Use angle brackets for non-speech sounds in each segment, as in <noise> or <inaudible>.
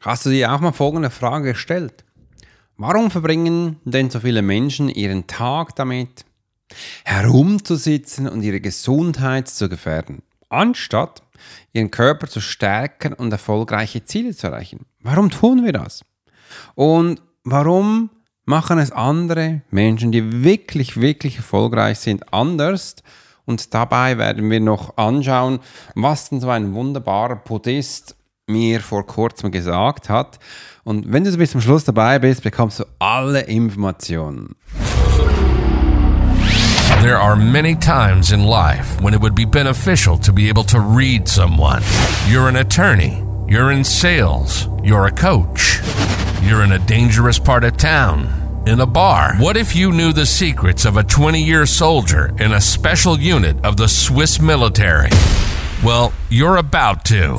Hast du dir auch mal folgende Frage gestellt? Warum verbringen denn so viele Menschen ihren Tag damit, herumzusitzen und ihre Gesundheit zu gefährden, anstatt ihren Körper zu stärken und erfolgreiche Ziele zu erreichen? Warum tun wir das? Und warum machen es andere Menschen, die wirklich, wirklich erfolgreich sind, anders? Und dabei werden wir noch anschauen, was denn so ein wunderbarer Podest mir vor kurzem gesagt hat. Und wenn du bis zum Schluss dabei bist, bekommst du alle Informationen. There are many times in life when it would be beneficial to be able to read someone. You're an attorney, you're in sales, you're a coach, you're in a dangerous part of town, in a bar. What if you knew the secrets of a 20 year soldier in a special unit of the Swiss military? Well, you're about to.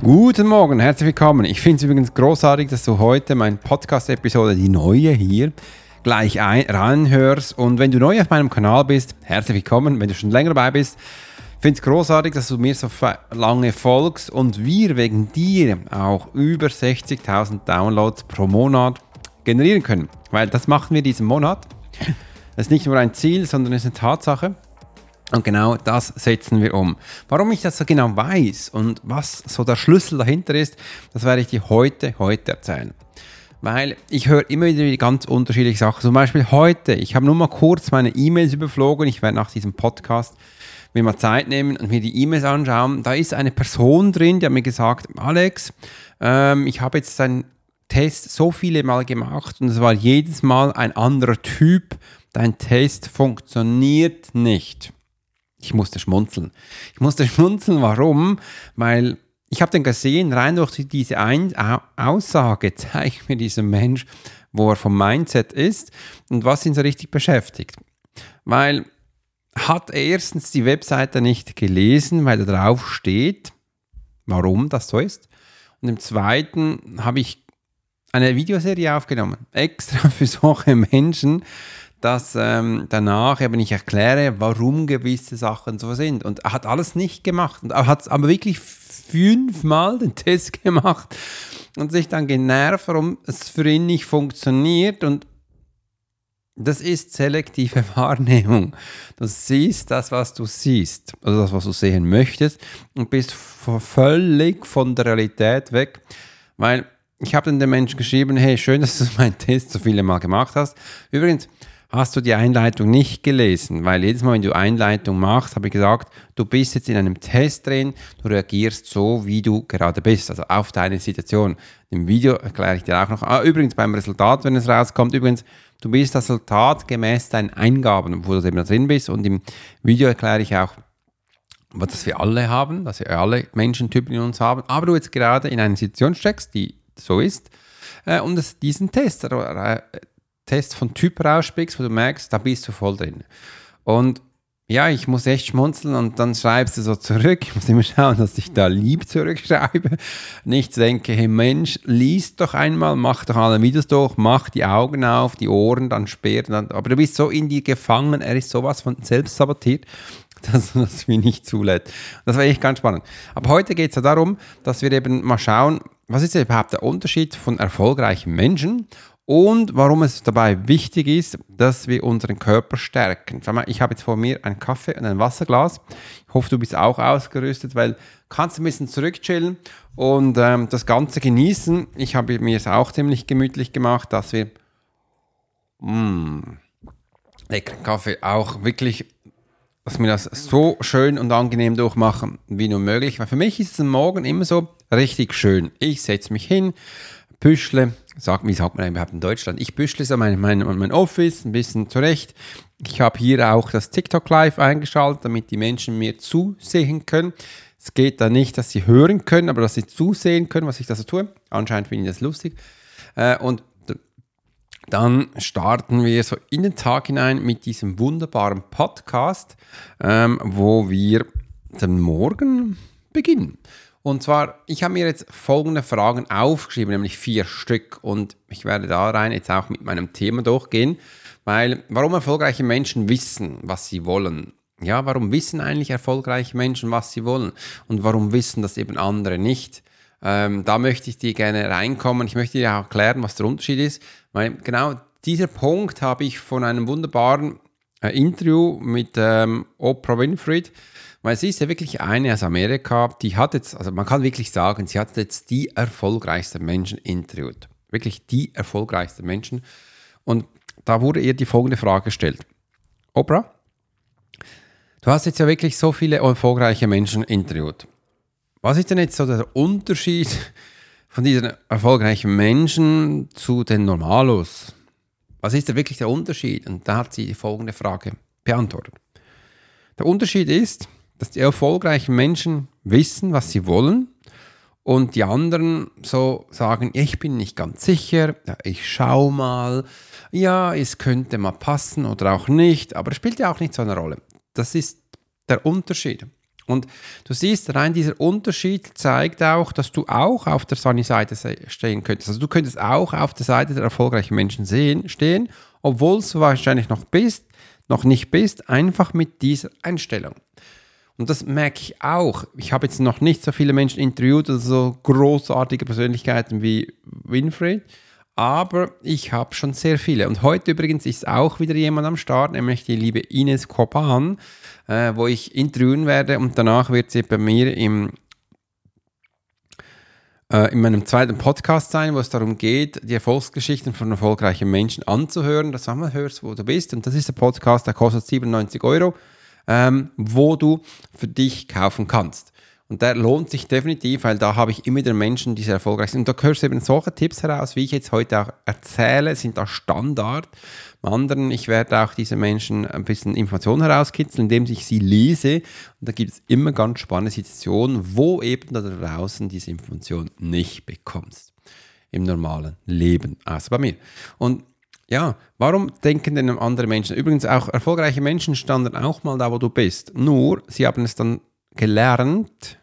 Guten Morgen, herzlich willkommen. Ich finde es übrigens großartig, dass du heute meine Podcast-Episode, die neue hier, gleich ein, reinhörst. Und wenn du neu auf meinem Kanal bist, herzlich willkommen. Wenn du schon länger dabei bist, finde es großartig, dass du mir so lange folgst und wir wegen dir auch über 60.000 Downloads pro Monat generieren können. Weil das machen wir diesen Monat. Das ist nicht nur ein Ziel, sondern es ist eine Tatsache. Und genau das setzen wir um. Warum ich das so genau weiß und was so der Schlüssel dahinter ist, das werde ich dir heute, heute erzählen. Weil ich höre immer wieder ganz unterschiedliche Sachen. Zum Beispiel heute, ich habe nur mal kurz meine E-Mails überflogen. Ich werde nach diesem Podcast mir mal Zeit nehmen und mir die E-Mails anschauen. Da ist eine Person drin, die hat mir gesagt, Alex, ähm, ich habe jetzt einen Test so viele Mal gemacht und es war jedes Mal ein anderer Typ. Dein Test funktioniert nicht. Ich musste schmunzeln. Ich musste <laughs> schmunzeln, warum? Weil ich habe dann gesehen, rein durch diese Ein Aussage <laughs> zeigt mir dieser Mensch, wo er vom Mindset ist und was ihn so richtig beschäftigt. Weil hat er erstens die Webseite nicht gelesen, weil da drauf steht, warum das so ist. Und im zweiten habe ich eine Videoserie aufgenommen, <laughs> extra für solche Menschen, dass ähm, danach eben ich erkläre, warum gewisse Sachen so sind. Und er hat alles nicht gemacht. Und er hat aber wirklich fünfmal den Test gemacht und sich dann genervt, warum es für ihn nicht funktioniert. Und das ist selektive <laughs> Wahrnehmung. Du siehst das, was du siehst, also das, was du sehen möchtest, und bist völlig von der Realität weg, weil ich habe dann dem Menschen geschrieben, hey, schön, dass du meinen Test so viele Mal gemacht hast. Übrigens, hast du die Einleitung nicht gelesen, weil jedes Mal, wenn du Einleitung machst, habe ich gesagt, du bist jetzt in einem Test drin, du reagierst so, wie du gerade bist, also auf deine Situation. Im Video erkläre ich dir auch noch, ah, übrigens beim Resultat, wenn es rauskommt, übrigens, du bist das Resultat gemäß deinen Eingaben, wo du eben drin bist. Und im Video erkläre ich auch, was wir alle haben, dass wir alle Menschentypen in uns haben, aber du jetzt gerade in einer Situation steckst, die so ist, äh, und das, diesen Test Test von Typ rauspickst, wo du merkst, da bist du voll drin. Und ja, ich muss echt schmunzeln und dann schreibst du so zurück. Ich muss immer schauen, dass ich da lieb zurückschreibe. Nicht denke, hey Mensch, liest doch einmal, mach doch alle Videos durch, mach die Augen auf, die Ohren dann sperren. Dann, aber du bist so in dir gefangen, er ist sowas von selbst sabotiert, <laughs> dass das mir nicht zulässt. Das war echt ganz spannend. Aber heute geht es ja darum, dass wir eben mal schauen, was ist überhaupt der Unterschied von erfolgreichen Menschen und warum es dabei wichtig ist, dass wir unseren Körper stärken. Ich habe jetzt vor mir einen Kaffee und ein Wasserglas. Ich hoffe, du bist auch ausgerüstet, weil kannst ein bisschen zurückchillen und ähm, das Ganze genießen. Ich habe mir es auch ziemlich gemütlich gemacht, dass wir mh, mm, leckeren Kaffee auch wirklich, dass wir das so schön und angenehm durchmachen wie nur möglich. Weil für mich ist es am Morgen immer so richtig schön. Ich setze mich hin, büschle, sag, wie sagt man überhaupt in Deutschland? Ich büschle so mein, mein, mein Office ein bisschen zurecht. Ich habe hier auch das TikTok Live eingeschaltet, damit die Menschen mir zusehen können. Es geht da nicht, dass sie hören können, aber dass sie zusehen können, was ich da so tue. Anscheinend finde ich das lustig. Äh, und dann starten wir so in den Tag hinein mit diesem wunderbaren Podcast, ähm, wo wir den Morgen beginnen. Und zwar, ich habe mir jetzt folgende Fragen aufgeschrieben, nämlich vier Stück. Und ich werde da rein jetzt auch mit meinem Thema durchgehen, weil warum erfolgreiche Menschen wissen, was sie wollen. Ja, warum wissen eigentlich erfolgreiche Menschen, was sie wollen? Und warum wissen das eben andere nicht? Ähm, da möchte ich dir gerne reinkommen. Ich möchte dir auch erklären, was der Unterschied ist. Weil genau dieser Punkt habe ich von einem wunderbaren äh, Interview mit ähm, Oprah Winfrey, weil sie ist ja wirklich eine aus Amerika, die hat jetzt, also man kann wirklich sagen, sie hat jetzt die erfolgreichsten Menschen interviewt. Wirklich die erfolgreichsten Menschen. Und da wurde ihr die folgende Frage gestellt. Oprah, du hast jetzt ja wirklich so viele erfolgreiche Menschen interviewt. Was ist denn jetzt so der Unterschied von diesen erfolgreichen Menschen zu den Normalos? Was ist da wirklich der Unterschied? Und da hat sie die folgende Frage beantwortet. Der Unterschied ist, dass die erfolgreichen Menschen wissen, was sie wollen und die anderen so sagen, ich bin nicht ganz sicher, ich schau mal, ja, es könnte mal passen oder auch nicht, aber es spielt ja auch nicht so eine Rolle. Das ist der Unterschied. Und du siehst, rein dieser Unterschied zeigt auch, dass du auch auf der Sunny-Seite stehen könntest. Also du könntest auch auf der Seite der erfolgreichen Menschen sehen, stehen, obwohl du wahrscheinlich noch bist, noch nicht bist, einfach mit dieser Einstellung. Und das merke ich auch. Ich habe jetzt noch nicht so viele Menschen interviewt, also so großartige Persönlichkeiten wie Winfried aber ich habe schon sehr viele. Und heute übrigens ist auch wieder jemand am Start, nämlich die liebe Ines Kopan, äh, wo ich interviewen werde und danach wird sie bei mir im, äh, in meinem zweiten Podcast sein, wo es darum geht, die Erfolgsgeschichten von erfolgreichen Menschen anzuhören, dass du mal hörst, wo du bist. Und das ist der Podcast, der kostet 97 Euro, ähm, wo du für dich kaufen kannst. Und der lohnt sich definitiv, weil da habe ich immer wieder Menschen, die sehr erfolgreich sind. Und da hörst du eben solche Tipps heraus, wie ich jetzt heute auch erzähle, sind da Standard. Im anderen, ich werde auch diese Menschen ein bisschen Informationen herauskitzeln, indem ich sie lese. Und da gibt es immer ganz spannende Situationen, wo eben da draußen diese Information nicht bekommst. Im normalen Leben, außer bei mir. Und ja, warum denken denn andere Menschen? Übrigens auch erfolgreiche Menschen standen auch mal da, wo du bist. Nur, sie haben es dann gelernt,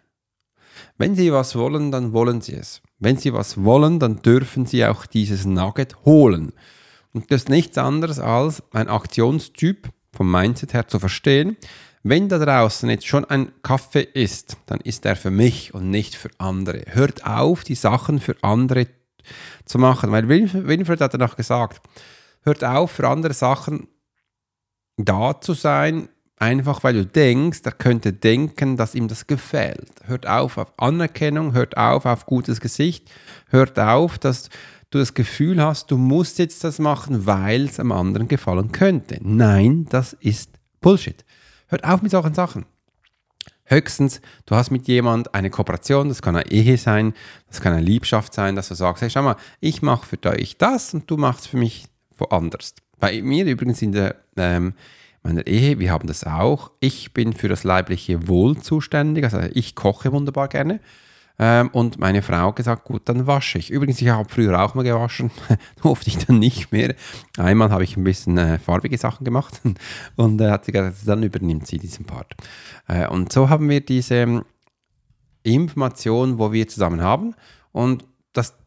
wenn Sie was wollen, dann wollen Sie es. Wenn Sie was wollen, dann dürfen Sie auch dieses Nugget holen. Und das ist nichts anderes als ein Aktionstyp vom Mindset her zu verstehen. Wenn da draußen jetzt schon ein Kaffee ist, dann ist er für mich und nicht für andere. Hört auf, die Sachen für andere zu machen. Weil Winfried hat danach gesagt, hört auf, für andere Sachen da zu sein, Einfach weil du denkst, er könnte denken, dass ihm das gefällt. Hört auf auf Anerkennung, hört auf auf gutes Gesicht, hört auf, dass du das Gefühl hast, du musst jetzt das machen, weil es am anderen gefallen könnte. Nein, das ist Bullshit. Hört auf mit solchen Sachen. Höchstens, du hast mit jemand eine Kooperation, das kann eine Ehe sein, das kann eine Liebschaft sein, dass du sagst, hey, schau mal, ich mache für dich das und du machst für mich woanders. Bei mir übrigens in der ähm, meiner Ehe, wir haben das auch. Ich bin für das leibliche Wohl zuständig, also ich koche wunderbar gerne. Ähm, und meine Frau hat gesagt, gut, dann wasche ich. Übrigens, ich habe früher auch mal gewaschen, <laughs> durfte ich dann nicht mehr. Einmal habe ich ein bisschen äh, farbige Sachen gemacht <laughs> und äh, hat sie gesagt, dann übernimmt sie diesen Part. Äh, und so haben wir diese ähm, Information, wo wir zusammen haben und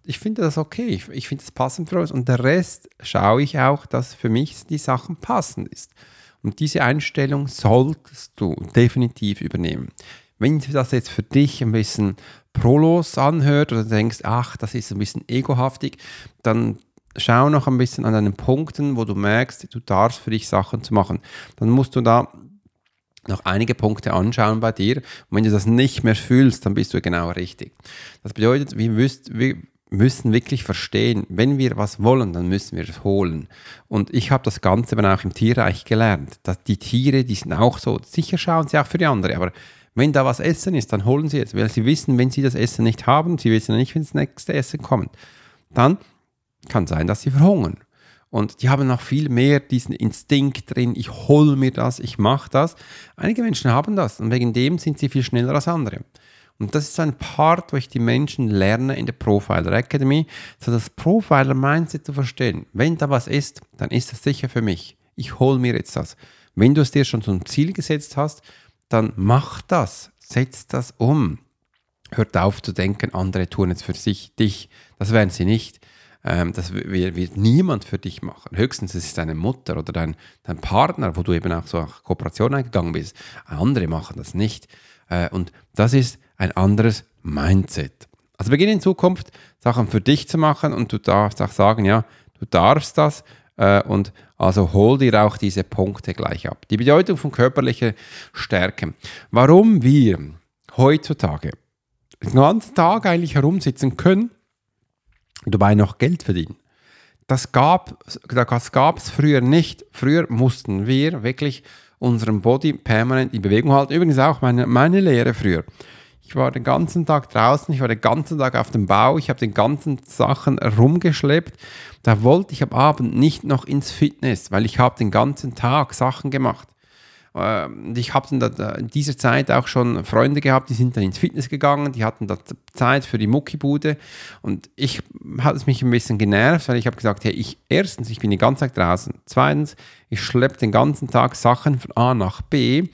ich finde das okay, ich, ich finde das passend für uns und der Rest schaue ich auch, dass für mich die Sachen passend ist. Und diese Einstellung solltest du definitiv übernehmen. Wenn das jetzt für dich ein bisschen prolos anhört oder denkst, ach, das ist ein bisschen egohaftig, dann schau noch ein bisschen an deinen Punkten, wo du merkst, du darfst für dich Sachen zu machen. Dann musst du da noch einige Punkte anschauen bei dir. Und wenn du das nicht mehr fühlst, dann bist du genau richtig. Das bedeutet, wir, müsst, wir, müssen wirklich verstehen, wenn wir was wollen, dann müssen wir es holen. Und ich habe das Ganze dann auch im Tierreich gelernt, dass die Tiere, die sind auch so, sicher schauen sie auch für die andere, aber wenn da was Essen ist, dann holen sie es, weil sie wissen, wenn sie das Essen nicht haben, sie wissen nicht, wenn das nächste Essen kommt, dann kann sein, dass sie verhungern. Und die haben noch viel mehr diesen Instinkt drin, ich hole mir das, ich mache das. Einige Menschen haben das und wegen dem sind sie viel schneller als andere. Und das ist ein Part, wo ich die Menschen lerne in der Profiler Academy, so das Profiler Mindset zu verstehen. Wenn da was ist, dann ist das sicher für mich. Ich hole mir jetzt das. Wenn du es dir schon zum Ziel gesetzt hast, dann mach das, setz das um. Hört auf zu denken, andere tun es für sich, dich. Das werden sie nicht. Ähm, das wird, niemand für dich machen. Höchstens es ist deine Mutter oder dein, dein Partner, wo du eben auch so eine Kooperation eingegangen bist. Andere machen das nicht. Äh, und das ist ein anderes Mindset. Also beginne in Zukunft Sachen für dich zu machen und du darfst auch sagen, ja, du darfst das äh, und also hol dir auch diese Punkte gleich ab. Die Bedeutung von körperlicher Stärke. Warum wir heutzutage den ganzen Tag eigentlich herumsitzen können und dabei noch Geld verdienen. Das gab das es früher nicht. Früher mussten wir wirklich unseren Body permanent in Bewegung halten. Übrigens auch meine, meine Lehre früher. Ich war den ganzen Tag draußen, ich war den ganzen Tag auf dem Bau, ich habe den ganzen Sachen rumgeschleppt. Da wollte ich am Abend nicht noch ins Fitness, weil ich habe den ganzen Tag Sachen gemacht. Ähm, ich habe in dieser Zeit auch schon Freunde gehabt, die sind dann ins Fitness gegangen, die hatten da Zeit für die Muckibude und ich hat es mich ein bisschen genervt, weil ich habe gesagt, hey, ich erstens, ich bin den ganzen Tag draußen, zweitens, ich schleppe den ganzen Tag Sachen von A nach B.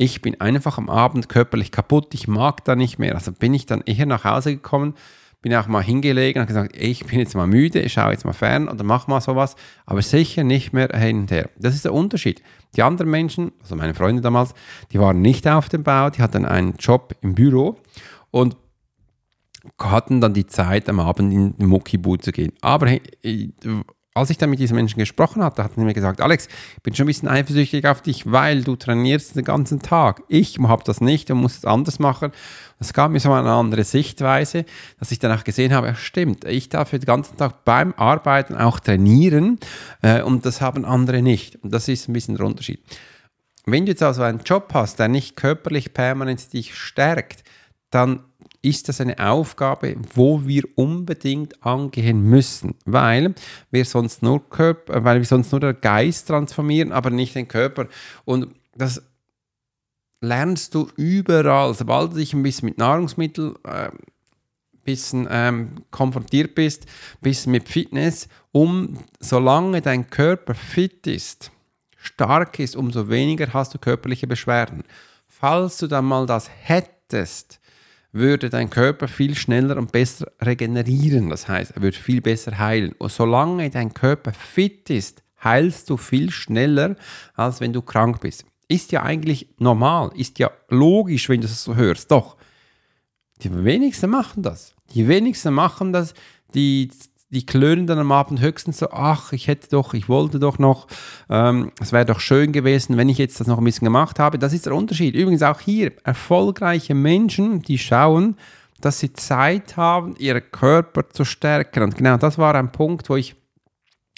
Ich bin einfach am Abend körperlich kaputt, ich mag da nicht mehr. Also bin ich dann eher nach Hause gekommen, bin auch mal hingelegen und gesagt, ey, ich bin jetzt mal müde, ich schaue jetzt mal fern oder mach mal sowas, aber sicher nicht mehr hin und her. Das ist der Unterschied. Die anderen Menschen, also meine Freunde damals, die waren nicht auf dem Bau, die hatten einen Job im Büro und hatten dann die Zeit, am Abend in den Muckiboot zu gehen. Aber als ich dann mit diesen Menschen gesprochen hatte, hatten sie mir gesagt, Alex, ich bin schon ein bisschen eifersüchtig auf dich, weil du trainierst den ganzen Tag. Ich habe das nicht und muss es anders machen. Das gab mir so eine andere Sichtweise, dass ich danach gesehen habe, ja stimmt, ich darf den ganzen Tag beim Arbeiten auch trainieren äh, und das haben andere nicht. Und das ist ein bisschen der Unterschied. Wenn du jetzt also einen Job hast, der nicht körperlich permanent dich stärkt, dann ist das eine Aufgabe, wo wir unbedingt angehen müssen, weil wir sonst nur Körper, weil wir sonst nur den Geist transformieren, aber nicht den Körper. Und das lernst du überall, sobald du dich ein bisschen mit Nahrungsmitteln äh, bisschen ähm, konfrontiert bist, bisschen mit Fitness, um solange dein Körper fit ist, stark ist, umso weniger hast du körperliche Beschwerden. Falls du dann mal das hättest, würde dein Körper viel schneller und besser regenerieren. Das heißt, er würde viel besser heilen. Und solange dein Körper fit ist, heilst du viel schneller, als wenn du krank bist. Ist ja eigentlich normal, ist ja logisch, wenn du das so hörst. Doch, die wenigsten machen das. Die wenigsten machen das, die die klönen dann am Abend höchstens so, ach, ich hätte doch, ich wollte doch noch, ähm, es wäre doch schön gewesen, wenn ich jetzt das noch ein bisschen gemacht habe. Das ist der Unterschied. Übrigens auch hier, erfolgreiche Menschen, die schauen, dass sie Zeit haben, ihren Körper zu stärken. Und genau das war ein Punkt, wo ich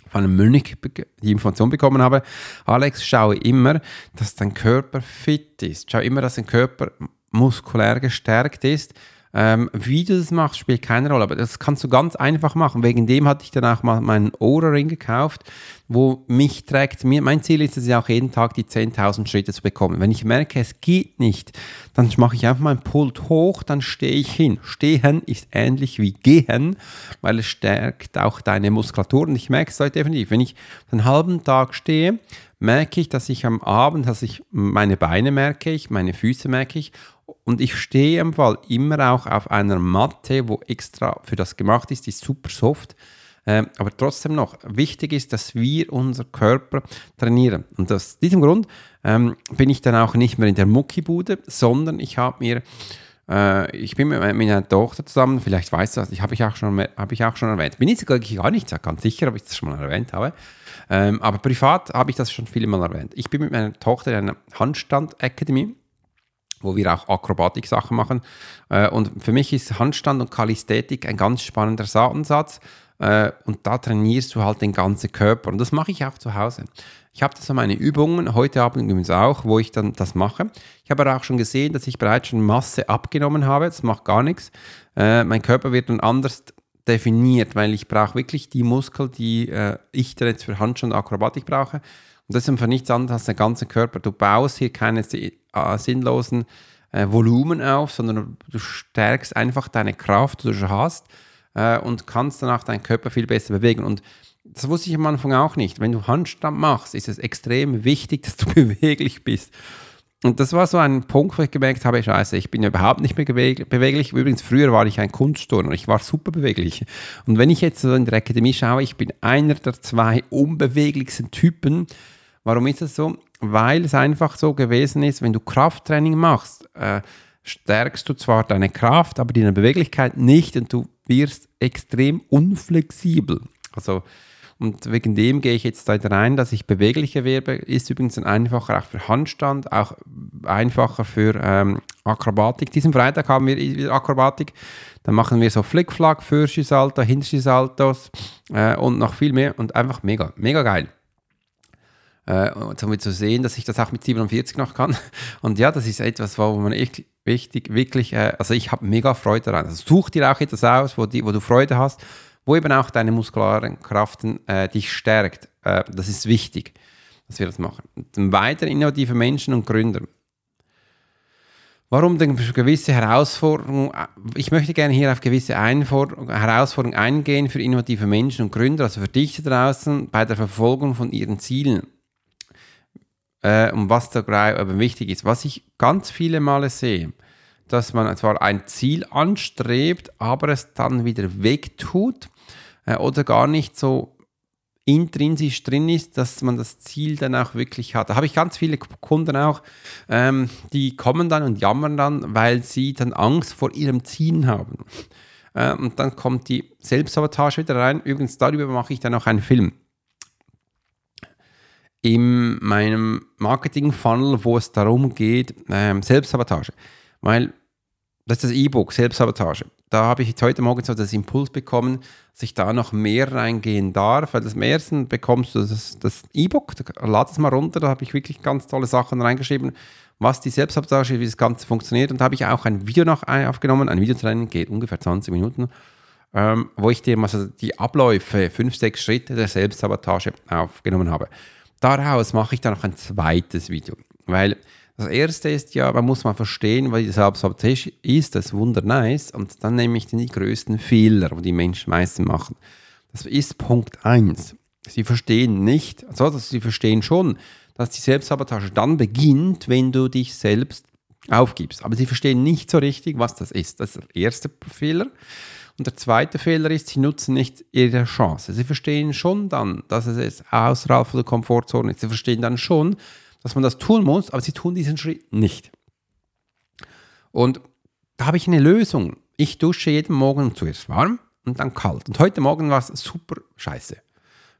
von einem Mönch die Information bekommen habe, Alex, schaue immer, dass dein Körper fit ist. Schau immer, dass dein Körper muskulär gestärkt ist ähm, wie du das machst, spielt keine Rolle, aber das kannst du ganz einfach machen. Wegen dem hatte ich danach mal meinen Oura-Ring gekauft, wo mich trägt. Mir, mein Ziel ist es ja auch jeden Tag die 10.000 Schritte zu bekommen. Wenn ich merke, es geht nicht, dann mache ich einfach meinen Pult hoch, dann stehe ich hin. Stehen ist ähnlich wie gehen, weil es stärkt auch deine Muskulatur. Und ich merke es heute definitiv. Wenn ich einen halben Tag stehe, merke ich, dass ich am Abend, dass ich meine Beine merke ich, meine Füße merke ich und ich stehe im Fall immer auch auf einer Matte, wo extra für das gemacht ist, die ist super soft. Ähm, aber trotzdem noch, wichtig ist, dass wir unser Körper trainieren. Und aus diesem Grund ähm, bin ich dann auch nicht mehr in der Muckibude, sondern ich habe mir äh, ich bin mit meiner Tochter zusammen, vielleicht weißt du das, ich habe ich, auch schon, hab ich auch schon erwähnt. Bin jetzt gar nicht ganz sicher, ob ich das schon mal erwähnt habe. Ähm, aber privat habe ich das schon viele Mal erwähnt. Ich bin mit meiner Tochter in einer Handstand-Akademie wo wir auch Akrobatik-Sachen machen. Äh, und für mich ist Handstand und Kalisthetik ein ganz spannender Ansatz. Äh, und da trainierst du halt den ganzen Körper. Und das mache ich auch zu Hause. Ich habe da so meine Übungen, heute Abend übrigens auch, wo ich dann das mache. Ich habe aber auch schon gesehen, dass ich bereits schon Masse abgenommen habe. Das macht gar nichts. Äh, mein Körper wird dann anders definiert, weil ich brauche wirklich die Muskel, die ich dann jetzt für Handstand und Akrobatik brauche. Und das ist einfach nichts anderes als der ganze Körper. Du baust hier keine äh, sinnlosen äh, Volumen auf, sondern du stärkst einfach deine Kraft, die du schon hast äh, und kannst danach deinen Körper viel besser bewegen. Und das wusste ich am Anfang auch nicht. Wenn du Handstand machst, ist es extrem wichtig, <laughs> dass du beweglich bist. Und das war so ein Punkt, wo ich gemerkt habe, scheiße, ich bin überhaupt nicht mehr beweglich. Übrigens, früher war ich ein Kunstturner, ich war super beweglich. Und wenn ich jetzt so in der Akademie schaue, ich bin einer der zwei unbeweglichsten Typen. Warum ist das so? Weil es einfach so gewesen ist, wenn du Krafttraining machst, äh, stärkst du zwar deine Kraft, aber deine Beweglichkeit nicht und du wirst extrem unflexibel. Also und wegen dem gehe ich jetzt da rein, dass ich beweglicher werde. Ist übrigens ein einfacher auch für Handstand, auch einfacher für ähm, Akrobatik. Diesen Freitag haben wir wieder Akrobatik. Dann machen wir so Flickflack, Fürschissalto, Hinterschissaltos äh, und noch viel mehr. Und einfach mega, mega geil. Äh, um zu sehen, dass ich das auch mit 47 noch kann. <laughs> Und ja, das ist etwas, wo man echt wichtig, wirklich, äh, also ich habe mega Freude daran. Also such dir auch etwas aus, wo, die, wo du Freude hast wo eben auch deine muskularen Kraften äh, dich stärkt. Äh, das ist wichtig, dass wir das machen. Und weiter innovative Menschen und Gründer. Warum denn gewisse Herausforderungen? Ich möchte gerne hier auf gewisse Herausforderungen eingehen für innovative Menschen und Gründer, also für dich da draußen bei der Verfolgung von ihren Zielen. Äh, und was da aber wichtig ist, was ich ganz viele Male sehe, dass man zwar ein Ziel anstrebt, aber es dann wieder wegtut äh, oder gar nicht so intrinsisch drin ist, dass man das Ziel dann auch wirklich hat. Da habe ich ganz viele Kunden auch, ähm, die kommen dann und jammern dann, weil sie dann Angst vor ihrem Ziel haben. Äh, und dann kommt die Selbstsabotage wieder rein. Übrigens, darüber mache ich dann auch einen Film. In meinem Marketing-Funnel, wo es darum geht, ähm, Selbstsabotage. Weil das ist das E-Book, Selbstsabotage. Da habe ich jetzt heute Morgen so das Impuls bekommen, dass ich da noch mehr reingehen darf, weil am ersten bekommst du das, das E-Book, lad es mal runter, da habe ich wirklich ganz tolle Sachen reingeschrieben, was die Selbstsabotage, wie das Ganze funktioniert. Und da habe ich auch ein Video noch aufgenommen, ein Videotraining, geht ungefähr 20 Minuten, ähm, wo ich dir mal so die Abläufe, fünf, sechs Schritte der Selbstsabotage aufgenommen habe. Daraus mache ich dann noch ein zweites Video, weil das erste ist ja, man muss mal verstehen, die Selbstsabotage ist, das ist wundernice und dann nehme ich die größten Fehler, die die Menschen meistens machen. Das ist Punkt 1. Sie verstehen nicht, also sie verstehen schon, dass die Selbstsabotage dann beginnt, wenn du dich selbst aufgibst. Aber sie verstehen nicht so richtig, was das ist. Das ist der erste Fehler. Und der zweite Fehler ist, sie nutzen nicht ihre Chance. Sie verstehen schon dann, dass es außerhalb der Komfortzone ist. Sie verstehen dann schon, dass man das tun muss, aber sie tun diesen Schritt nicht. Und da habe ich eine Lösung. Ich dusche jeden Morgen zuerst warm und dann kalt. Und heute Morgen war es super scheiße.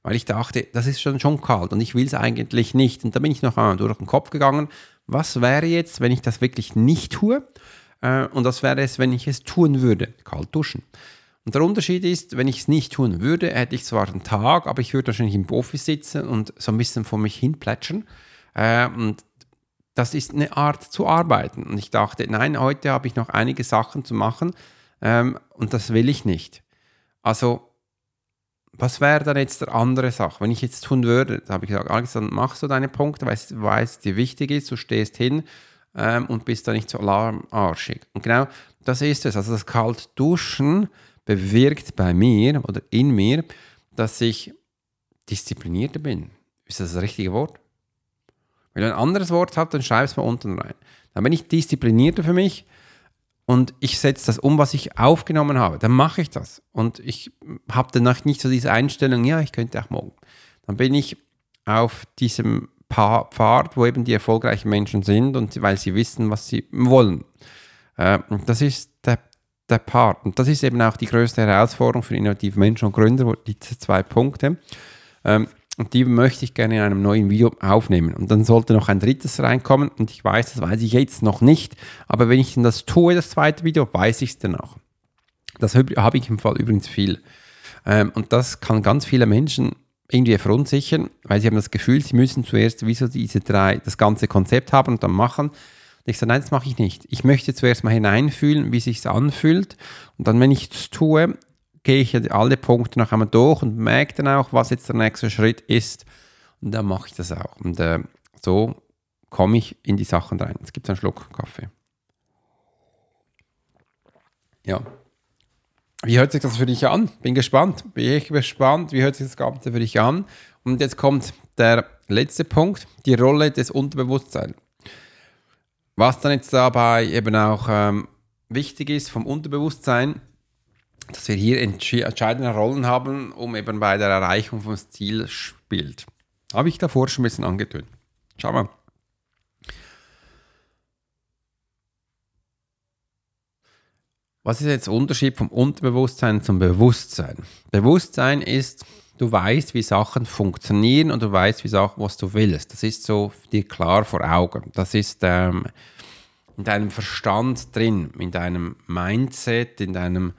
Weil ich dachte, das ist schon, schon kalt und ich will es eigentlich nicht. Und da bin ich noch einmal durch den Kopf gegangen. Was wäre jetzt, wenn ich das wirklich nicht tue? Äh, und was wäre es, wenn ich es tun würde? Kalt duschen. Und der Unterschied ist, wenn ich es nicht tun würde, hätte ich zwar einen Tag, aber ich würde wahrscheinlich im Office sitzen und so ein bisschen vor mich hin plätschern. Äh, und das ist eine Art zu arbeiten. Und ich dachte, nein, heute habe ich noch einige Sachen zu machen ähm, und das will ich nicht. Also, was wäre dann jetzt der andere Sache? Wenn ich jetzt tun würde, da habe ich gesagt, Alex, dann machst du deine Punkte, weil es dir wichtig ist, du stehst hin ähm, und bist da nicht so alarmarschig. Und genau das ist es. Also das Kaltduschen bewirkt bei mir oder in mir, dass ich disziplinierter bin. Ist das das richtige Wort? Wenn du ein anderes Wort hast, dann schreib es mal unten rein. Dann bin ich disziplinierter für mich und ich setze das um, was ich aufgenommen habe. Dann mache ich das. Und ich habe danach nicht so diese Einstellung, ja, ich könnte auch morgen. Dann bin ich auf diesem Pfad, wo eben die erfolgreichen Menschen sind und weil sie wissen, was sie wollen. Äh, und das ist der, der Part. Und das ist eben auch die größte Herausforderung für innovative Menschen und Gründer, diese zwei Punkte. Ähm, und die möchte ich gerne in einem neuen Video aufnehmen. Und dann sollte noch ein drittes reinkommen und ich weiß, das weiß ich jetzt noch nicht, aber wenn ich das tue, das zweite Video, weiß ich es dann auch. Das habe ich im Fall übrigens viel. Ähm, und das kann ganz viele Menschen irgendwie verunsichern, weil sie haben das Gefühl, sie müssen zuerst wie so diese drei, das ganze Konzept haben und dann machen. Und ich sage, nein, das mache ich nicht. Ich möchte zuerst mal hineinfühlen, wie sich anfühlt. Und dann, wenn ich es tue, gehe ich alle Punkte noch einmal durch und merke dann auch, was jetzt der nächste Schritt ist. Und dann mache ich das auch. Und äh, so komme ich in die Sachen rein. Es gibt einen Schluck Kaffee. Ja. Wie hört sich das für dich an? Bin gespannt. Bin ich gespannt, wie hört sich das Ganze für dich an? Und jetzt kommt der letzte Punkt, die Rolle des Unterbewusstseins. Was dann jetzt dabei eben auch ähm, wichtig ist vom Unterbewusstsein, dass wir hier entscheidende Rollen haben, um eben bei der Erreichung vom Ziel spielt. Habe ich davor schon ein bisschen angetönt. Schau mal. Was ist jetzt der Unterschied vom Unterbewusstsein zum Bewusstsein? Bewusstsein ist, du weißt, wie Sachen funktionieren und du weißt, wie Sachen, was du willst. Das ist so dir klar vor Augen. Das ist ähm, in deinem Verstand drin, in deinem Mindset, in deinem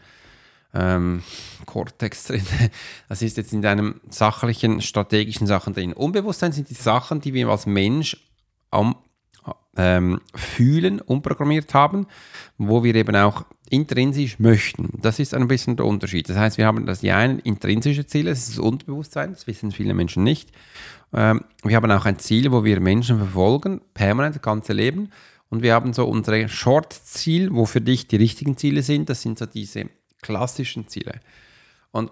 ähm, Cortex drin. <laughs> Das ist jetzt in deinem sachlichen, strategischen Sachen drin. Unbewusstsein sind die Sachen, die wir als Mensch am ähm, Fühlen umprogrammiert haben, wo wir eben auch intrinsisch möchten. Das ist ein bisschen der Unterschied. Das heißt, wir haben das die einen intrinsische Ziele, das ist das Unterbewusstsein, das wissen viele Menschen nicht. Ähm, wir haben auch ein Ziel, wo wir Menschen verfolgen, permanent das ganze Leben. Und wir haben so unsere Short-Ziel, wo für dich die richtigen Ziele sind. Das sind so diese klassischen Ziele. Und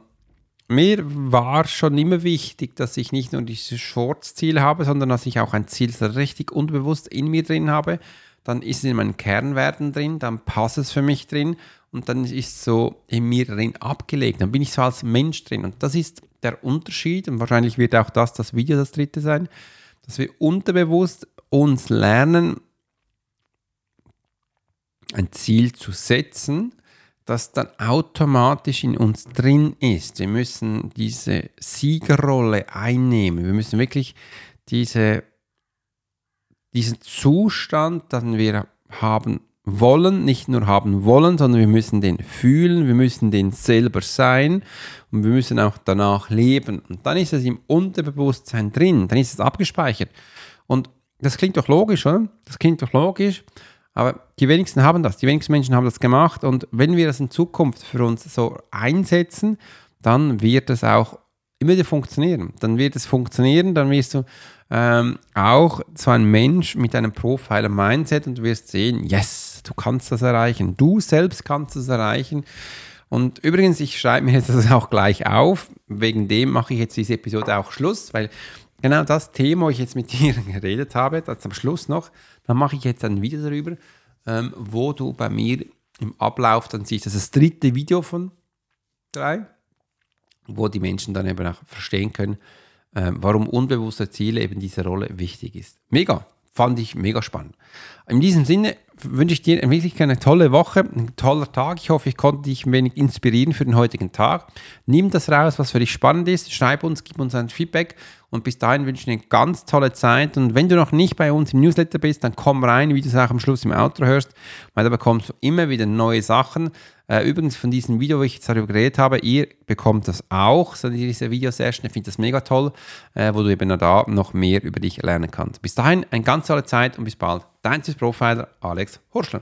mir war schon immer wichtig, dass ich nicht nur dieses Short-Ziel habe, sondern dass ich auch ein Ziel richtig unbewusst in mir drin habe. Dann ist es in meinen Kernwerten drin, dann passt es für mich drin und dann ist es so in mir drin abgelegt. Dann bin ich so als Mensch drin. Und das ist der Unterschied. Und wahrscheinlich wird auch das das Video das dritte sein, dass wir unterbewusst uns lernen, ein Ziel zu setzen das dann automatisch in uns drin ist. Wir müssen diese Siegerrolle einnehmen. Wir müssen wirklich diese, diesen Zustand, den wir haben wollen, nicht nur haben wollen, sondern wir müssen den fühlen, wir müssen den selber sein und wir müssen auch danach leben. Und dann ist es im Unterbewusstsein drin, dann ist es abgespeichert. Und das klingt doch logisch, oder? Das klingt doch logisch. Aber die wenigsten haben das. Die wenigsten Menschen haben das gemacht. Und wenn wir das in Zukunft für uns so einsetzen, dann wird es auch immer wieder funktionieren. Dann wird es funktionieren, dann wirst du ähm, auch so ein Mensch mit einem Profiler-Mindset und du wirst sehen, yes, du kannst das erreichen. Du selbst kannst das erreichen. Und übrigens, ich schreibe mir jetzt <laughs> das auch gleich auf. Wegen dem mache ich jetzt diese Episode auch Schluss, weil genau das Thema, wo ich jetzt mit <laughs> dir geredet habe, das am Schluss noch, dann mache ich jetzt ein Video darüber, ähm, wo du bei mir im Ablauf dann siehst, das ist das dritte Video von drei, wo die Menschen dann eben auch verstehen können, ähm, warum unbewusste Ziele eben diese Rolle wichtig ist. Mega, fand ich mega spannend. In diesem Sinne wünsche ich dir wirklich eine tolle Woche, ein toller Tag. Ich hoffe, ich konnte dich ein wenig inspirieren für den heutigen Tag. Nimm das raus, was für dich spannend ist. Schreib uns, gib uns ein Feedback. Und bis dahin wünsche ich dir eine ganz tolle Zeit. Und wenn du noch nicht bei uns im Newsletter bist, dann komm rein, wie du es auch am Schluss im Outro hörst, weil da bekommst du immer wieder neue Sachen. Äh, übrigens von diesem Video, wo ich jetzt darüber geredet habe, ihr bekommt das auch, so diese Videosession. Ich finde das mega toll, äh, wo du eben da noch mehr über dich lernen kannst. Bis dahin eine ganz tolle Zeit und bis bald. Dein Profiler Alex Horschler.